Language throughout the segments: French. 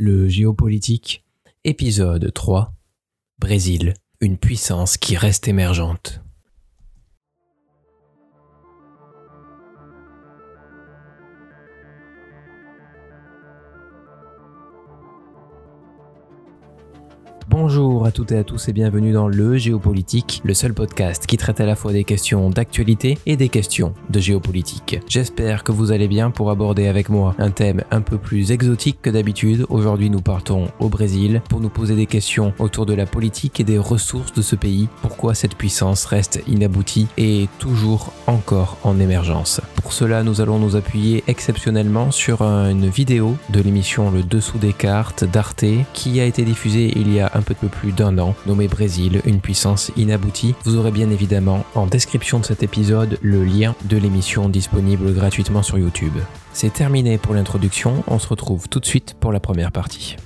Le géopolitique, épisode 3. Brésil, une puissance qui reste émergente. Bonjour à toutes et à tous et bienvenue dans Le Géopolitique, le seul podcast qui traite à la fois des questions d'actualité et des questions de géopolitique. J'espère que vous allez bien pour aborder avec moi un thème un peu plus exotique que d'habitude. Aujourd'hui nous partons au Brésil pour nous poser des questions autour de la politique et des ressources de ce pays, pourquoi cette puissance reste inaboutie et toujours encore en émergence? Pour cela nous allons nous appuyer exceptionnellement sur une vidéo de l'émission Le Dessous des cartes d'Arte qui a été diffusée il y a un peu plus d'un an, nommé Brésil, une puissance inaboutie. Vous aurez bien évidemment en description de cet épisode le lien de l'émission disponible gratuitement sur YouTube. C'est terminé pour l'introduction, on se retrouve tout de suite pour la première partie.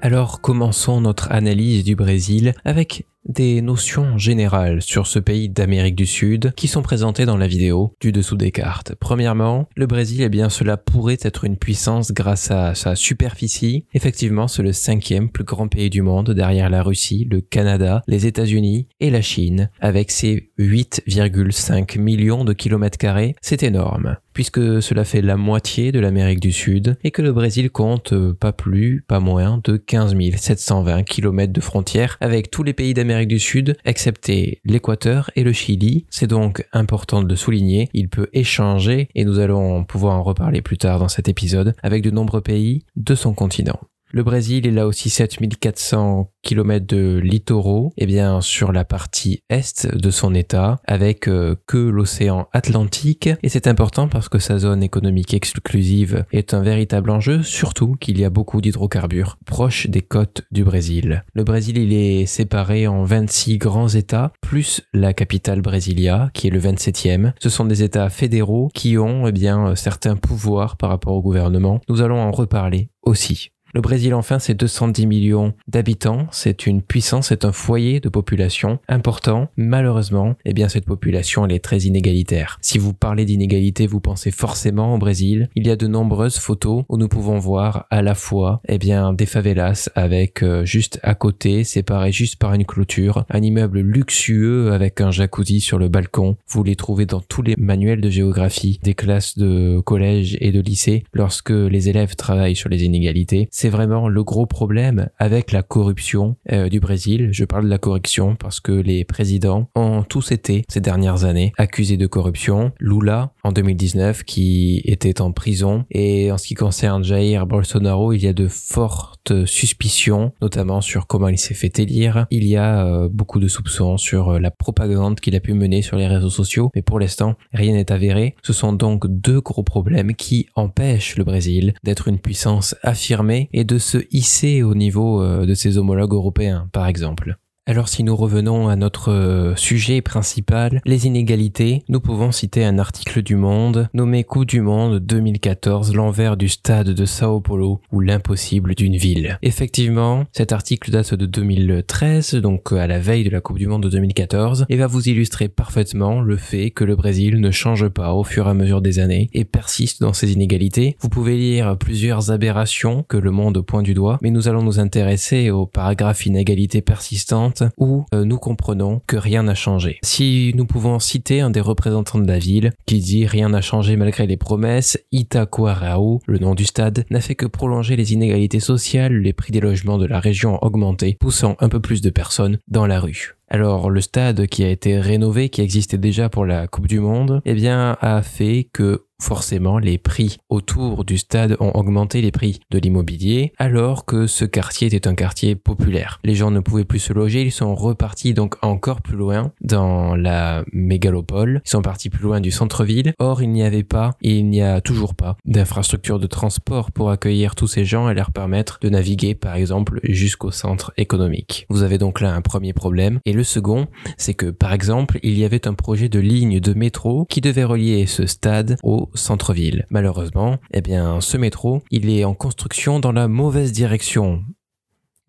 Alors commençons notre analyse du Brésil avec des notions générales sur ce pays d'Amérique du Sud qui sont présentées dans la vidéo du dessous des cartes. Premièrement, le Brésil, eh bien, cela pourrait être une puissance grâce à sa superficie. Effectivement, c'est le cinquième plus grand pays du monde derrière la Russie, le Canada, les États-Unis et la Chine, avec ses 8,5 millions de kilomètres carrés. C'est énorme puisque cela fait la moitié de l'Amérique du Sud et que le Brésil compte euh, pas plus, pas moins de 15 720 km de frontières avec tous les pays d'Amérique du Sud, excepté l'Équateur et le Chili. C'est donc important de le souligner, il peut échanger, et nous allons pouvoir en reparler plus tard dans cet épisode, avec de nombreux pays de son continent. Le Brésil est là aussi 7400 km de littoraux, et eh bien sur la partie est de son état, avec euh, que l'océan Atlantique. Et c'est important parce que sa zone économique exclusive est un véritable enjeu, surtout qu'il y a beaucoup d'hydrocarbures proches des côtes du Brésil. Le Brésil, il est séparé en 26 grands états, plus la capitale Brasilia, qui est le 27e. Ce sont des états fédéraux qui ont eh bien certains pouvoirs par rapport au gouvernement. Nous allons en reparler aussi. Le Brésil, enfin, c'est 210 millions d'habitants. C'est une puissance, c'est un foyer de population important. Malheureusement, eh bien, cette population, elle est très inégalitaire. Si vous parlez d'inégalité, vous pensez forcément au Brésil. Il y a de nombreuses photos où nous pouvons voir à la fois, eh bien, des favelas avec euh, juste à côté, séparés juste par une clôture, un immeuble luxueux avec un jacuzzi sur le balcon. Vous les trouvez dans tous les manuels de géographie des classes de collège et de lycée lorsque les élèves travaillent sur les inégalités c'est vraiment le gros problème avec la corruption euh, du Brésil. Je parle de la corruption parce que les présidents ont tous été ces dernières années accusés de corruption. Lula en 2019 qui était en prison et en ce qui concerne Jair Bolsonaro, il y a de fortes suspicions, notamment sur comment il s'est fait élire. Il y a euh, beaucoup de soupçons sur euh, la propagande qu'il a pu mener sur les réseaux sociaux, mais pour l'instant, rien n'est avéré. Ce sont donc deux gros problèmes qui empêchent le Brésil d'être une puissance affirmée et de se hisser au niveau euh, de ses homologues européens, par exemple. Alors si nous revenons à notre euh, sujet principal, les inégalités, nous pouvons citer un article du Monde nommé Coup du Monde 2014, l'envers du stade de Sao Paulo ou l'impossible d'une ville. Effectivement, cet article date de 2013, donc à la veille de la Coupe du Monde de 2014, et va vous illustrer parfaitement le fait que le Brésil ne change pas au fur et à mesure des années et persiste dans ses inégalités. Vous pouvez lire plusieurs aberrations que le monde pointe du doigt, mais nous allons nous intéresser au paragraphe inégalité persistante où euh, nous comprenons que rien n'a changé. Si nous pouvons citer un des représentants de la ville qui dit rien n'a changé malgré les promesses, Itaquarao, le nom du stade, n'a fait que prolonger les inégalités sociales, les prix des logements de la région ont augmenté, poussant un peu plus de personnes dans la rue. Alors le stade qui a été rénové, qui existait déjà pour la Coupe du Monde, eh bien a fait que forcément les prix autour du stade ont augmenté les prix de l'immobilier alors que ce quartier était un quartier populaire. Les gens ne pouvaient plus se loger, ils sont repartis donc encore plus loin dans la mégalopole, ils sont partis plus loin du centre-ville. Or il n'y avait pas et il n'y a toujours pas d'infrastructure de transport pour accueillir tous ces gens et leur permettre de naviguer par exemple jusqu'au centre économique. Vous avez donc là un premier problème et le second c'est que par exemple il y avait un projet de ligne de métro qui devait relier ce stade au centre-ville. Malheureusement, eh bien, ce métro, il est en construction dans la mauvaise direction.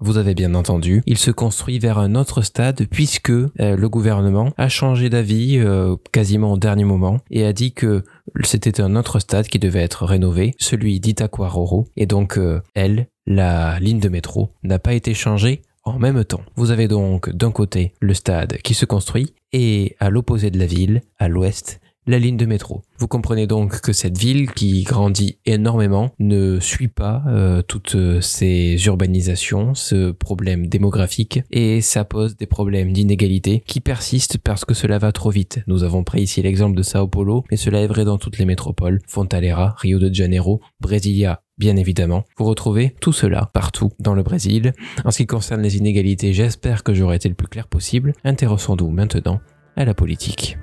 Vous avez bien entendu, il se construit vers un autre stade puisque euh, le gouvernement a changé d'avis euh, quasiment au dernier moment et a dit que c'était un autre stade qui devait être rénové, celui d'Itaquaroro. Et donc, euh, elle, la ligne de métro, n'a pas été changée en même temps. Vous avez donc d'un côté le stade qui se construit et à l'opposé de la ville, à l'ouest, la ligne de métro. Vous comprenez donc que cette ville qui grandit énormément ne suit pas euh, toutes euh, ces urbanisations, ce problème démographique et ça pose des problèmes d'inégalité qui persistent parce que cela va trop vite. Nous avons pris ici l'exemple de Sao Paulo, mais cela est vrai dans toutes les métropoles, Fontalera, Rio de Janeiro, Brasilia, bien évidemment. Vous retrouvez tout cela partout dans le Brésil. En ce qui concerne les inégalités, j'espère que j'aurai été le plus clair possible. Intéressons-nous maintenant à la politique.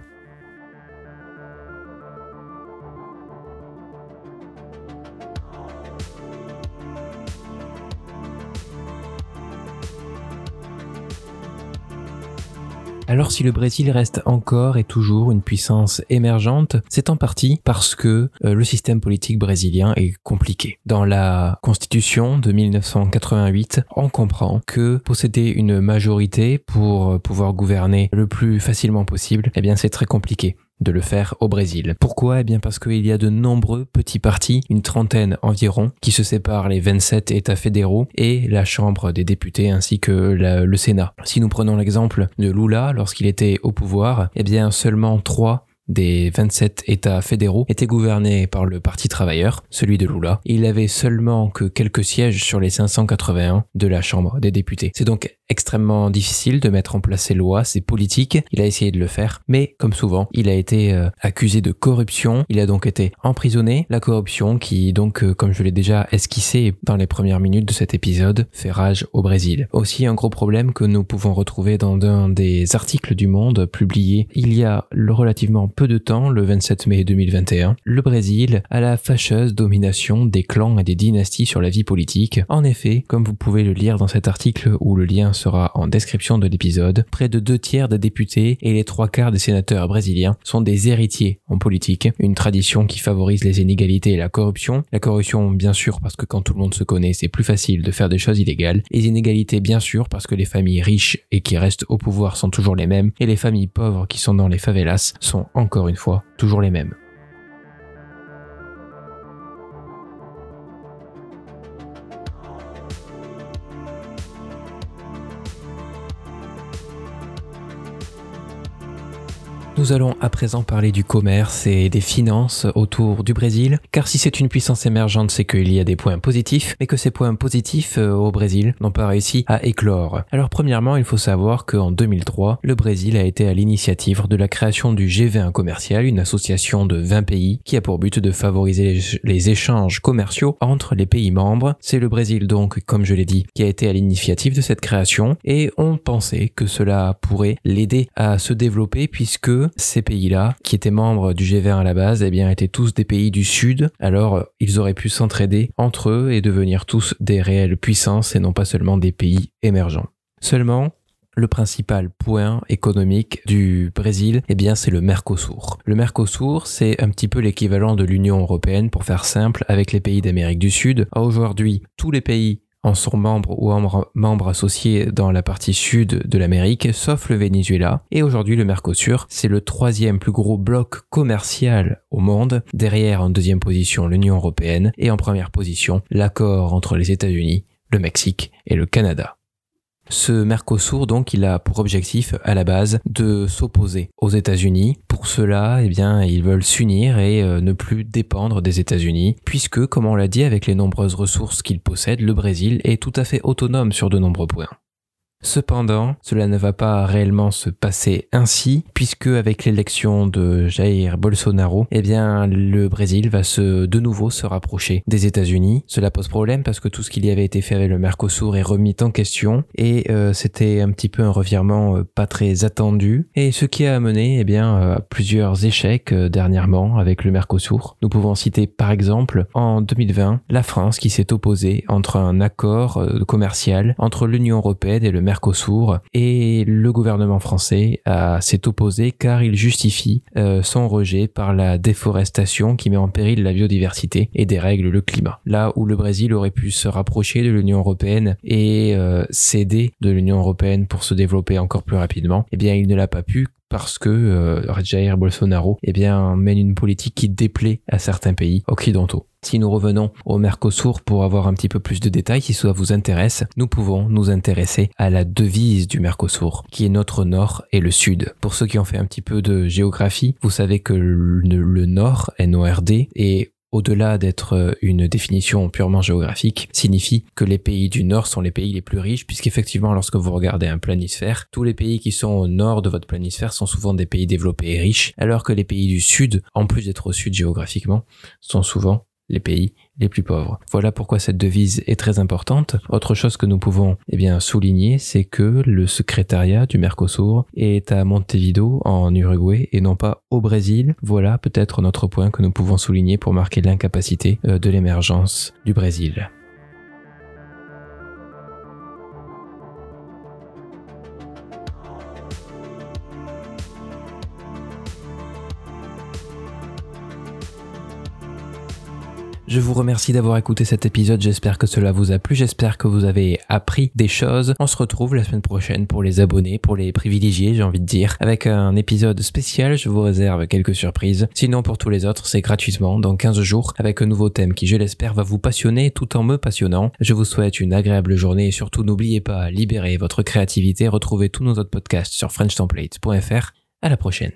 Alors si le Brésil reste encore et toujours une puissance émergente, c'est en partie parce que euh, le système politique brésilien est compliqué. Dans la constitution de 1988, on comprend que posséder une majorité pour euh, pouvoir gouverner le plus facilement possible, eh bien c'est très compliqué de le faire au Brésil. Pourquoi? Eh bien parce qu'il y a de nombreux petits partis, une trentaine environ, qui se séparent les 27 États fédéraux et la Chambre des députés ainsi que le Sénat. Si nous prenons l'exemple de Lula lorsqu'il était au pouvoir, eh bien seulement trois des 27 États fédéraux étaient gouvernés par le Parti travailleur, celui de Lula. Il avait seulement que quelques sièges sur les 581 de la Chambre des députés. C'est donc extrêmement difficile de mettre en place ces lois, ces politiques. Il a essayé de le faire, mais comme souvent, il a été euh, accusé de corruption. Il a donc été emprisonné. La corruption qui, donc, euh, comme je l'ai déjà esquissé dans les premières minutes de cet épisode, fait rage au Brésil. Aussi un gros problème que nous pouvons retrouver dans un des articles du Monde publiés il y a relativement peu de temps, le 27 mai 2021. Le Brésil a la fâcheuse domination des clans et des dynasties sur la vie politique. En effet, comme vous pouvez le lire dans cet article où le lien sera en description de l'épisode, près de deux tiers des députés et les trois quarts des sénateurs brésiliens sont des héritiers en politique, une tradition qui favorise les inégalités et la corruption. La corruption, bien sûr, parce que quand tout le monde se connaît, c'est plus facile de faire des choses illégales. Les inégalités, bien sûr, parce que les familles riches et qui restent au pouvoir sont toujours les mêmes, et les familles pauvres qui sont dans les favelas sont encore une fois toujours les mêmes. Nous allons à présent parler du commerce et des finances autour du Brésil, car si c'est une puissance émergente, c'est qu'il y a des points positifs, mais que ces points positifs euh, au Brésil n'ont pas réussi à éclore. Alors premièrement, il faut savoir qu'en 2003, le Brésil a été à l'initiative de la création du G20 commercial, une association de 20 pays qui a pour but de favoriser les échanges commerciaux entre les pays membres. C'est le Brésil donc, comme je l'ai dit, qui a été à l'initiative de cette création, et on pensait que cela pourrait l'aider à se développer puisque ces pays-là, qui étaient membres du G20 à la base, eh étaient tous des pays du Sud. Alors, ils auraient pu s'entraider entre eux et devenir tous des réelles puissances et non pas seulement des pays émergents. Seulement, le principal point économique du Brésil, eh bien, c'est le Mercosur. Le Mercosur, c'est un petit peu l'équivalent de l'Union européenne, pour faire simple, avec les pays d'Amérique du Sud. Aujourd'hui, tous les pays en sont membres ou membres associés dans la partie sud de l'Amérique, sauf le Venezuela. Et aujourd'hui, le Mercosur, c'est le troisième plus gros bloc commercial au monde. Derrière, en deuxième position, l'Union européenne. Et en première position, l'accord entre les États-Unis, le Mexique et le Canada. Ce Mercosur, donc, il a pour objectif, à la base, de s'opposer aux États-Unis. Pour cela, eh bien, ils veulent s'unir et euh, ne plus dépendre des États-Unis, puisque, comme on l'a dit, avec les nombreuses ressources qu'il possède, le Brésil est tout à fait autonome sur de nombreux points. Cependant, cela ne va pas réellement se passer ainsi, puisque avec l'élection de Jair Bolsonaro, eh bien, le Brésil va se, de nouveau se rapprocher des États-Unis. Cela pose problème parce que tout ce qu'il y avait été fait avec le Mercosur est remis en question et euh, c'était un petit peu un revirement euh, pas très attendu et ce qui a amené, eh bien, euh, à plusieurs échecs dernièrement avec le Mercosur. Nous pouvons citer par exemple en 2020 la France qui s'est opposée entre un accord commercial entre l'Union européenne et le Mercosur et le gouvernement français s'est opposé car il justifie euh, son rejet par la déforestation qui met en péril la biodiversité et dérègle le climat. Là où le Brésil aurait pu se rapprocher de l'Union européenne et euh, céder de l'Union européenne pour se développer encore plus rapidement, eh bien il ne l'a pas pu parce que euh, Bolsonaro eh bien, mène une politique qui déplaît à certains pays occidentaux. Si nous revenons au Mercosur pour avoir un petit peu plus de détails, si cela vous intéresse, nous pouvons nous intéresser à la devise du Mercosur, qui est notre nord et le sud. Pour ceux qui ont fait un petit peu de géographie, vous savez que le, nord, N-O-R-D, est au-delà d'être euh, une définition purement géographique, signifie que les pays du Nord sont les pays les plus riches, puisqu'effectivement, lorsque vous regardez un planisphère, tous les pays qui sont au nord de votre planisphère sont souvent des pays développés et riches, alors que les pays du Sud, en plus d'être au Sud géographiquement, sont souvent les pays les plus pauvres. Voilà pourquoi cette devise est très importante. Autre chose que nous pouvons eh bien souligner, c'est que le secrétariat du Mercosur est à Montevideo en Uruguay et non pas au Brésil. Voilà peut-être notre point que nous pouvons souligner pour marquer l'incapacité euh, de l'émergence du Brésil. Je vous remercie d'avoir écouté cet épisode, j'espère que cela vous a plu, j'espère que vous avez appris des choses. On se retrouve la semaine prochaine pour les abonnés, pour les privilégiés, j'ai envie de dire, avec un épisode spécial, je vous réserve quelques surprises. Sinon pour tous les autres, c'est gratuitement dans 15 jours avec un nouveau thème qui, je l'espère, va vous passionner tout en me passionnant. Je vous souhaite une agréable journée et surtout n'oubliez pas, libérer votre créativité, retrouvez tous nos autres podcasts sur frenchtemplates.fr. À la prochaine.